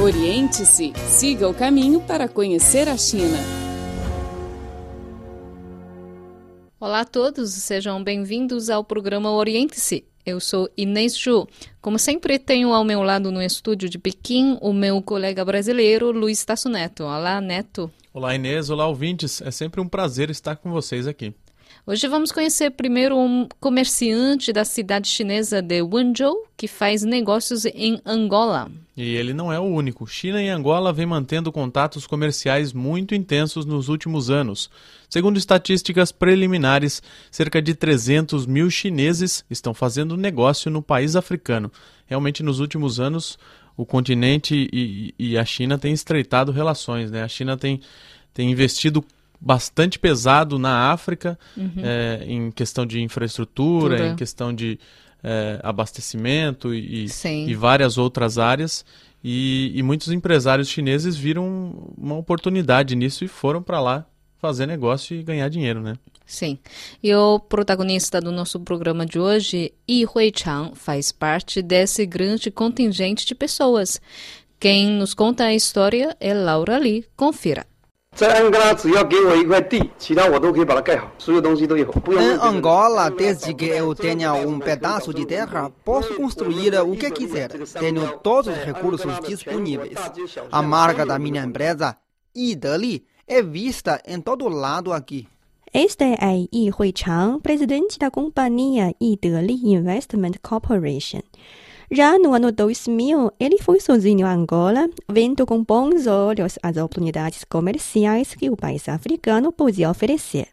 Oriente-se, siga o caminho para conhecer a China. Olá a todos, sejam bem-vindos ao programa Oriente-se. Eu sou Inês Ju. Como sempre, tenho ao meu lado no estúdio de Pequim o meu colega brasileiro, Luiz Tasso Neto. Olá, Neto. Olá, Inês. Olá, ouvintes. É sempre um prazer estar com vocês aqui. Hoje vamos conhecer primeiro um comerciante da cidade chinesa de Wenzhou que faz negócios em Angola. E ele não é o único. China e Angola vêm mantendo contatos comerciais muito intensos nos últimos anos. Segundo estatísticas preliminares, cerca de 300 mil chineses estão fazendo negócio no país africano. Realmente, nos últimos anos, o continente e, e a China têm estreitado relações. Né? A China tem, tem investido bastante pesado na África, uhum. é, em questão de infraestrutura, Tudo. em questão de é, abastecimento e, e, várias outras áreas. E, e, muitos empresários chineses viram uma oportunidade nisso e foram para lá fazer negócio e ganhar dinheiro, né? Sim. E o protagonista do nosso programa de hoje, Yi Hui-chang, faz parte desse grande contingente de pessoas. Quem nos conta a história é Laura Lee. Confira. Em Angola, desde que eu tenha um pedaço de terra, posso construir o que quiser. Tenho todos os recursos disponíveis. A marca da minha empresa, Ideli, é vista em todo lado aqui. Este é Yi Huichang, presidente da companhia Ideli Investment Corporation. Já no ano 2000, ele foi sozinho a Angola, vendo com bons olhos as oportunidades comerciais que o país africano podia oferecer.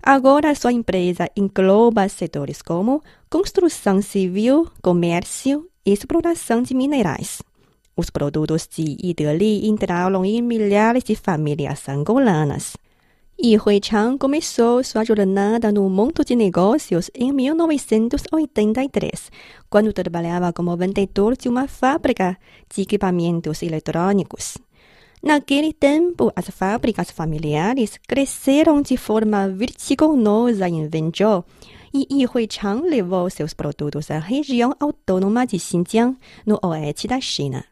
Agora, sua empresa engloba setores como construção civil, comércio e exploração de minerais. Os produtos de Idali entraram em milhares de famílias angolanas. Yi Hui-chang começou sua jornada no mundo de negócios em 1983, quando trabalhava como vendedor de uma fábrica de equipamentos eletrônicos. Naquele tempo, as fábricas familiares cresceram de forma vertiginosa em Wenzhou e Yi Hui-chang levou seus produtos à região autônoma de Xinjiang, no oeste da China.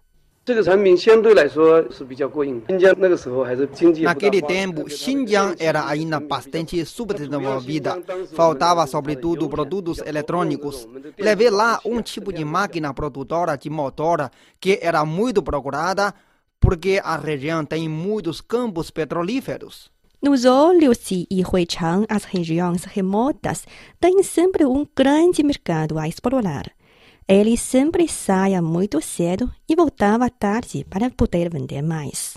Naquele tempo, Xinjiang era ainda bastante subdesenvolvida. Faltava, sobretudo, produtos eletrônicos. Levei lá um tipo de máquina produtora de motor que era muito procurada porque a região tem muitos campos petrolíferos. Nos olhos Yi Hui-chang, as regiões remotas têm sempre um grande mercado a explorar. Ele sempre saía muito cedo e voltava tarde para poder vender mais.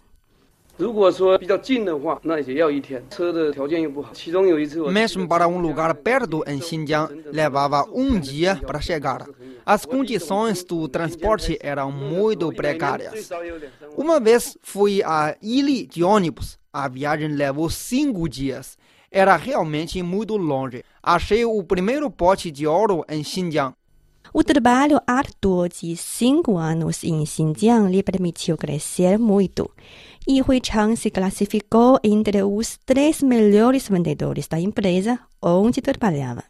Mesmo para um lugar perto em Xinjiang, levava um dia para chegar. As condições do transporte eram muito precárias. Uma vez fui a Ili de ônibus. A viagem levou cinco dias. Era realmente muito longe. Achei o primeiro pote de ouro em Xinjiang. O trabalho árduo de cinco anos em Xinjiang lhe permitiu crescer muito. E Hui Chang se classificou entre os três melhores vendedores da empresa onde trabalhava.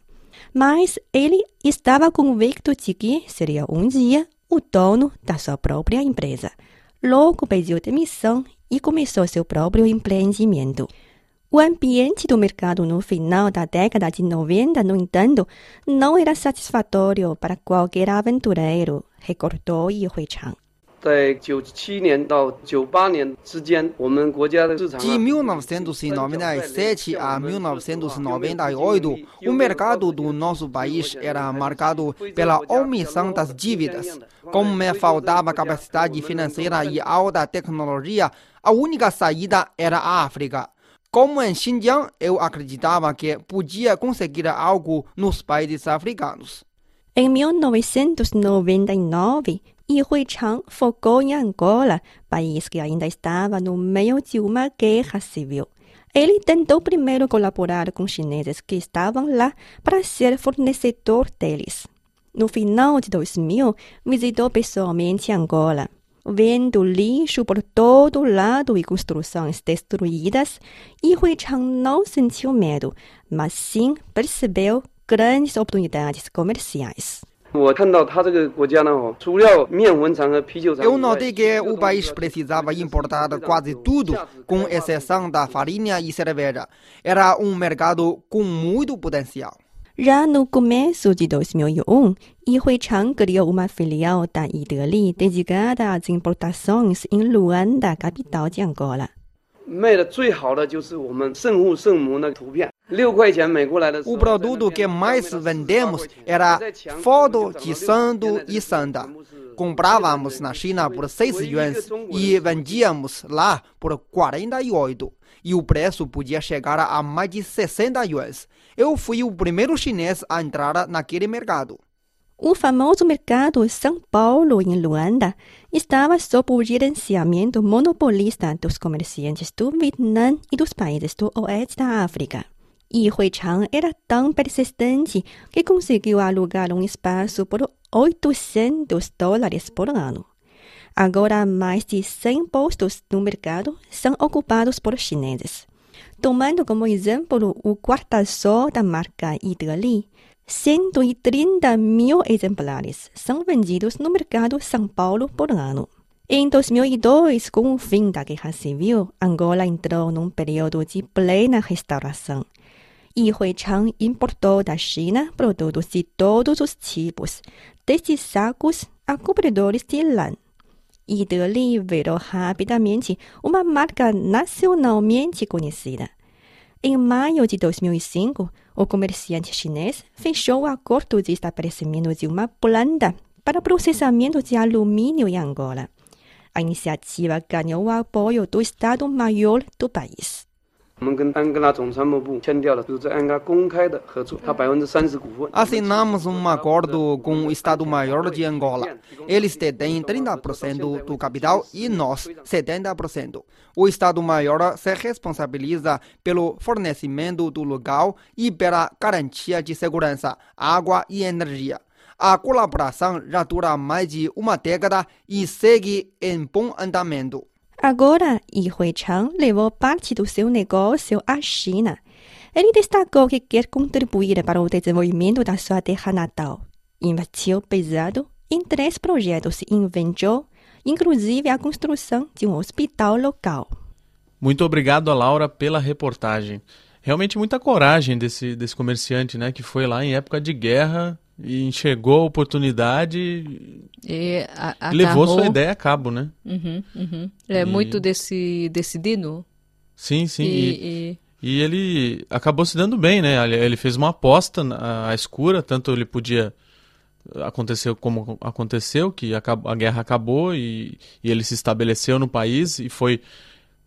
Mas ele estava convicto de que seria um dia o dono da sua própria empresa. Logo pediu demissão e começou seu próprio empreendimento. O ambiente do mercado no final da década de 90, no entanto, não era satisfatório para qualquer aventureiro, recordou Yi Hui-chang. De 1997 a 1998, o mercado do nosso país era marcado pela omissão das dívidas. Como me faltava capacidade financeira e alta tecnologia, a única saída era a África. Como em Xinjiang, eu acreditava que podia conseguir algo nos países africanos. Em 1999, Yi Hui-chang focou em Angola, país que ainda estava no meio de uma guerra civil. Ele tentou primeiro colaborar com chineses que estavam lá para ser fornecedor deles. No final de 2000, visitou pessoalmente Angola vendo lixo por todo lado e construções destruídas, e Hui-chang não sentiu medo, mas sim percebeu grandes oportunidades comerciais. Eu notei que o país precisava importar quase tudo, com exceção da farinha e cerveja. Era um mercado com muito potencial. 让顾客们手机都是没有用，一会唱格里奥乌马菲里奥，大伊德利，等几个大金宝大 songs in 卢安达，该比刀讲过了。卖的最好的就是我们圣父圣母那个图片。O produto que mais vendemos era foto de santo e sanda. Comprávamos na China por 6 yuans e vendíamos lá por 48. E o preço podia chegar a mais de 60 yuans. Eu fui o primeiro chinês a entrar naquele mercado. O famoso mercado São Paulo, em Luanda, estava sob o gerenciamento monopolista dos comerciantes do Vietnã e dos países do oeste da África. E Huichang era tão persistente que conseguiu alugar um espaço por 800 dólares por ano. Agora, mais de 100 postos no mercado são ocupados por chineses. Tomando como exemplo o guarda-sol da marca Ideli, 130 mil exemplares são vendidos no mercado São Paulo por ano. Em 2002, com o fim da Guerra Civil, Angola entrou num período de plena restauração. E Huichang importou da China produtos de todos os tipos, desde sacos a cobridores de lã. E Deli virou rapidamente uma marca nacionalmente conhecida. Em maio de 2005, o comerciante chinês fechou o acordo de estabelecimento de uma planta para processamento de alumínio em Angola. A iniciativa ganhou o apoio do Estado-Maior do país. Assinamos um acordo com o Estado-Maior de Angola. Eles detêm 30% do capital e nós 70%. O Estado-Maior se responsabiliza pelo fornecimento do local e pela garantia de segurança, água e energia. A colaboração já dura mais de uma década e segue em bom andamento. Agora, Huichang levou parte do seu negócio à China. Ele destacou que quer contribuir para o desenvolvimento da sua terra natal. Investiu pesado em três projetos e inventou, inclusive a construção de um hospital local. Muito obrigado Laura pela reportagem. Realmente muita coragem desse, desse comerciante, né? Que foi lá em época de guerra e enxergou a oportunidade E a, e levou sua ideia a cabo, né? Uhum, uhum. É E- muito desse, decidido. Sim, sim. E, E, ele acabou se dando bem, né? Ele, fez uma aposta na- à escura, tanto ele podia aconteceu como aconteceu, que acab- a guerra acabou e, e ele se estabeleceu no país e foi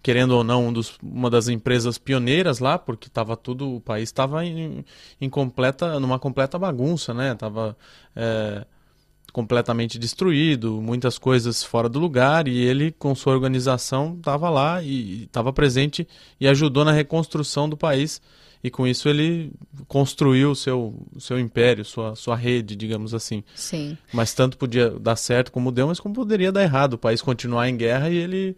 querendo ou não um dos- uma das empresas pioneiras lá, porque estava tudo o país estava em, em completa numa completa bagunça, né? Tava é, completamente destruído, muitas coisas fora do lugar e ele com sua organização estava lá e estava presente e ajudou na reconstrução do país e com isso ele construiu o seu seu império, sua sua rede, digamos assim. sim. Mas tanto podia dar certo como deu, mas como poderia dar errado, o país continuar em guerra e ele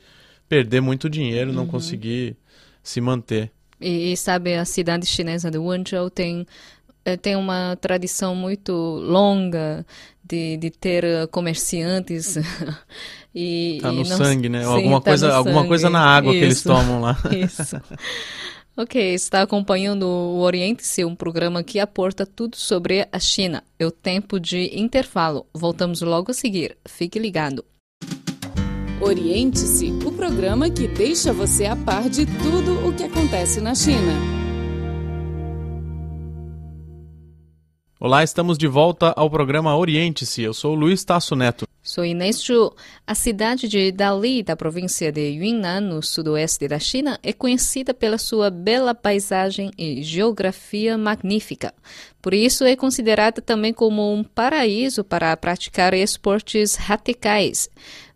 perder muito dinheiro, não conseguir se manter. E, e sabe, a cidade chinesa de Wenzhou tem, eh, tem uma tradição muito longa de, de ter eh, comerciantes. e, Tá e no não- sangue, né? Sim, alguma tá coisa, alguma coisa sangue. na água que eles Isso. tomam lá. Isso. Ok, está acompanhando o Oriente-se, um programa que aporta tudo sobre a China. É o tempo de intervalo. Voltamos logo a seguir. Fique ligado. Oriente-se, o programa que deixa você a par de tudo o que acontece na China. Olá, estamos de volta ao programa Oriente-se. Eu sou Luiz Tasso Neto. Sou Inês Zhu. A cidade de Dali, da província de Yunnan, no sudoeste da China, é conhecida pela sua bela paisagem e geografia magnífica. Por isso, é considerada também como um paraíso para praticar esportes radicais.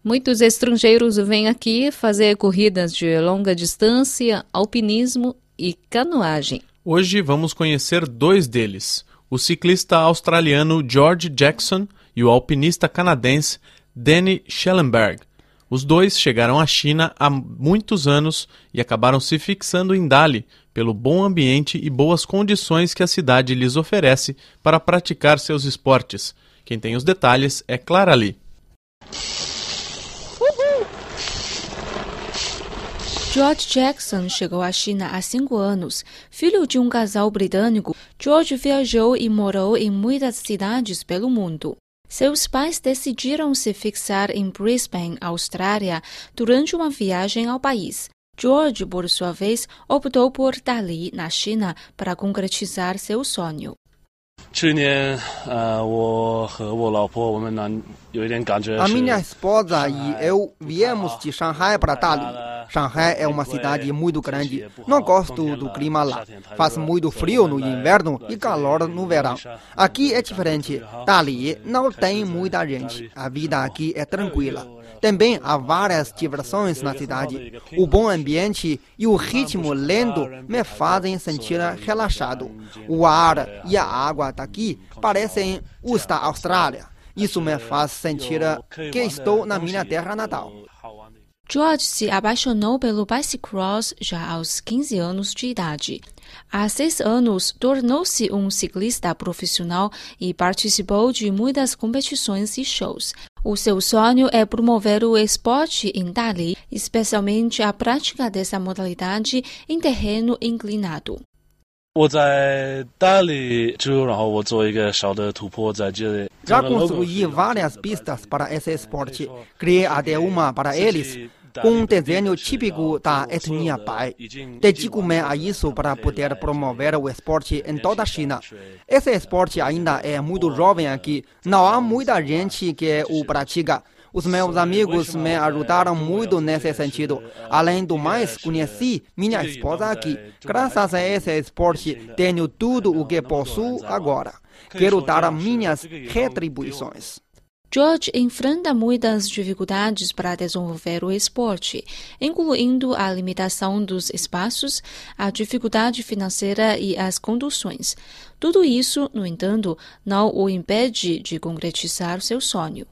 Muitos estrangeiros vêm aqui fazer corridas de longa distância, alpinismo e canoagem. Hoje vamos conhecer dois deles: o ciclista australiano George Jackson e o alpinista canadense Danny Schellenberg. Os dois chegaram à China há muitos anos e acabaram se fixando em Dali pelo bom ambiente e boas condições que a cidade lhes oferece para praticar seus esportes. Quem tem os detalhes é Clara Lee. George Jackson chegou à China há cinco anos. Filho de um casal britânico, George viajou e morou em muitas cidades pelo mundo. Seus pais decidiram se fixar em Brisbane, Austrália, durante uma viagem ao país. George, por sua vez, optou por Dali, na China, para concretizar seu sonho. 去年，呃，我和我老婆，我们呢有一点感觉。 A minha esposa e eu viemos de Shanghai para Dali. Shanghai é uma cidade muito grande. Não gosto do clima lá. Faz muito frio no inverno e calor no verão. Aqui é diferente. Dali não tem muita gente. A vida aqui é tranquila. Também há várias diversões na cidade. O bom ambiente e o ritmo lento me fazem sentir relaxado. O ar e a água daqui parecem os da Austrália. Isso me faz sentir que estou na minha terra natal. George se apaixonou pelo bicycross já aos 15 anos de idade. Há seis anos, tornou-se um ciclista profissional e participou de muitas competições e shows. O seu sonho é promover o esporte em Dali, especialmente a prática dessa modalidade em terreno inclinado. 我在大理之后，然后我做一个小的突破，在这里。 Já construí várias pistas para esse esporte. Criei até uma para eles, com um desenho típico da etnia Bai. Dedico-me a isso para poder promover o esporte em toda a China. Esse esporte ainda é muito jovem aqui. Não há muita gente que o pratica. Os meus amigos me ajudaram muito nesse sentido. Além do mais, conheci minha esposa aqui. Graças a esse esporte, tenho tudo o que possuo agora. Quero dar minhas retribuições. George enfrenta muitas dificuldades para desenvolver o esporte, incluindo a limitação dos espaços, a dificuldade financeira e as conduções. Tudo isso, no entanto, não o impede de concretizar seu sonho.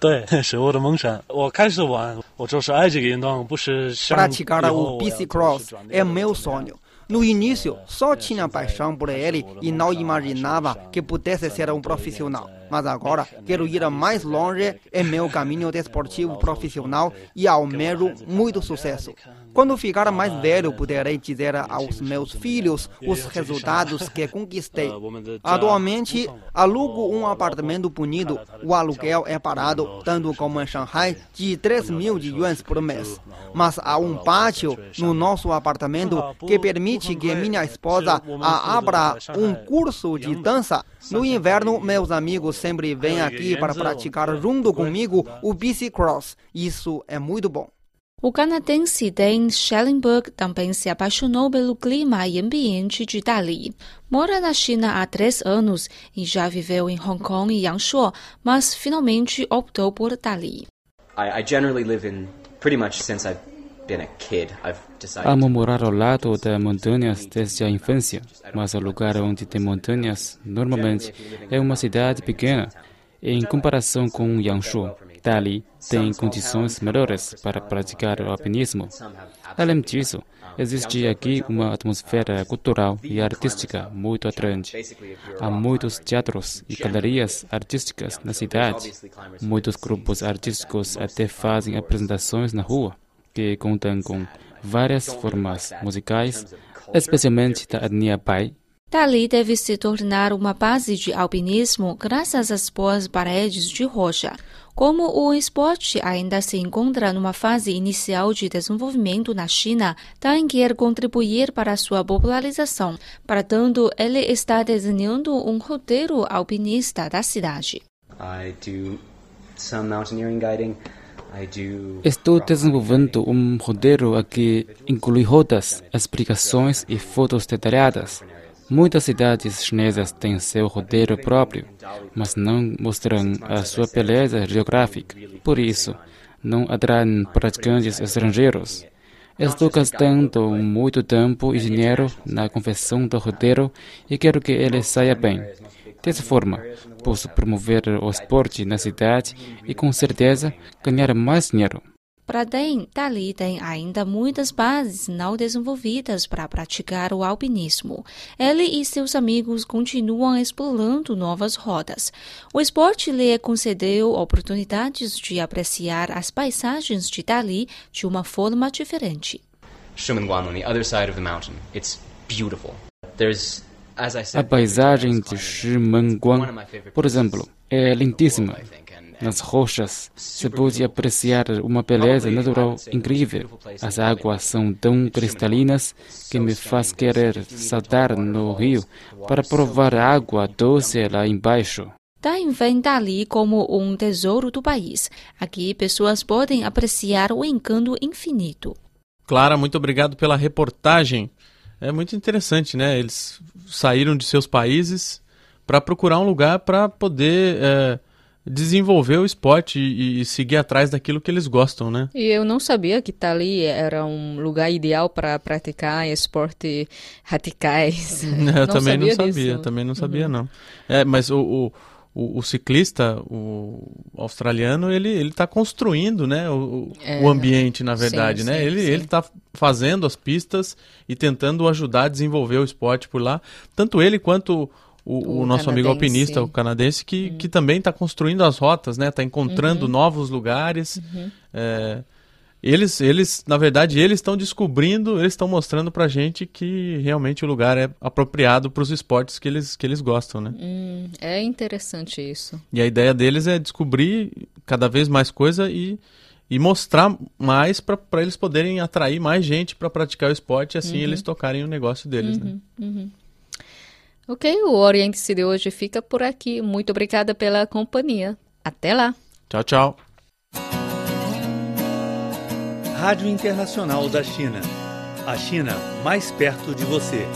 对，是我的梦想。我开始玩，我就是爱这个运动，不是想 Praticar 以 o 后我要 bicicross 转那 é 个 meu sonho. No início, só tinha paixão por ele e não imaginava que pudesse ser um profissional. Mas agora, quero ir mais longe em meu caminho desportivo profissional e almejo muito sucesso. Quando ficar mais velho, poderei dizer aos meus filhos os resultados que conquistei. Atualmente, alugo um apartamento bonito. O aluguel é parado, tanto como em Shanghai, de 3 mil de yuans por mês. Mas há um pátio no nosso apartamento que permite que minha esposa abra um curso de dança. No inverno, meus amigos sempre vêm aqui para praticar junto comigo o bicicross. Isso é muito bom. O canadense Dan Schellenberg também se apaixonou pelo clima e ambiente de Dali. Mora na China há três anos e já viveu em Hong Kong e Yangshuo, mas finalmente optou por Dali. I, I generally live in pretty much since I've been a kid. I've decided. Amo morar ao lado das montanhas desde a infância, mas o lugar onde tem montanhas normalmente é uma cidade pequena. Em comparação com Yangshuo, Dali tem condições melhores para praticar o alpinismo. Além disso, existe aqui uma atmosfera cultural e artística muito atraente. Há muitos teatros e galerias artísticas na cidade. Muitos grupos artísticos até fazem apresentações na rua, que contam com várias formas musicais, especialmente da etnia Bai. Dali deve se tornar uma base de alpinismo graças às boas paredes de rocha. Como o esporte ainda se encontra numa fase inicial de desenvolvimento na China, Dan quer contribuir para sua popularização. Para tanto, ele está desenhando um roteiro alpinista da cidade. I do some mountaineering guiding. I do. Estou desenvolvendo um roteiro aqui inclui rotas, explicações e fotos detalhadas. Muitas cidades chinesas têm seu roteiro próprio, mas não mostram a sua beleza geográfica. Por isso, não atraem praticantes estrangeiros. Estou gastando muito tempo e dinheiro na confecção do roteiro e quero que ele saia bem. Dessa forma, posso promover o esporte na cidade e, com certeza, ganhar mais dinheiro. Para Deng, Dali tem ainda muitas bases não desenvolvidas para praticar o alpinismo. Ele e seus amigos continuam explorando novas rotas. O esporte lhe concedeu oportunidades de apreciar as paisagens de Dali de uma forma diferente. Shumenguan on the other side of the mountain. It's beautiful. There's a paisagem de Shimanguan, por exemplo, é lindíssima. Nas rochas se pode apreciar uma beleza natural incrível. As águas são tão cristalinas que me faz querer saltar no rio para provar a água doce lá embaixo. Dain vem dali como um tesouro do país. Aqui pessoas podem apreciar o encanto infinito. Clara, muito obrigado pela reportagem. É muito interessante, né? Eles saíram de seus países para procurar um lugar para poder é, desenvolver o esporte e, e, seguir atrás daquilo que eles gostam, né? E eu não sabia que Tali era um lugar ideal para praticar esporte radicais. eu não também não sabia, também não sabia uhum. não. É, mas o, o o, o, ciclista, o australiano, ele ele está construindo, né, o, é, o ambiente, na verdade, sim, né? Sim, ele sim. ele está fazendo as pistas e tentando ajudar a desenvolver o esporte por lá. Tanto ele quanto o, o nosso amigo alpinista, o canadense, que, uhum. que também está construindo as rotas, né? Está encontrando uhum. novos lugares. Uhum. É, eles, eles, na verdade, eles estão descobrindo, eles estão mostrando pra gente que realmente o lugar é apropriado para os esportes que eles, que eles gostam, né? Hum, é interessante isso. E a ideia deles é descobrir cada vez mais coisa e, e mostrar mais para eles poderem atrair mais gente para praticar o esporte e assim uhum. eles tocarem o negócio deles, né? Ok, o Oriente-se de hoje fica por aqui. Muito obrigada pela companhia. Até lá. Tchau, tchau. Rádio Internacional da China. A China mais perto de você.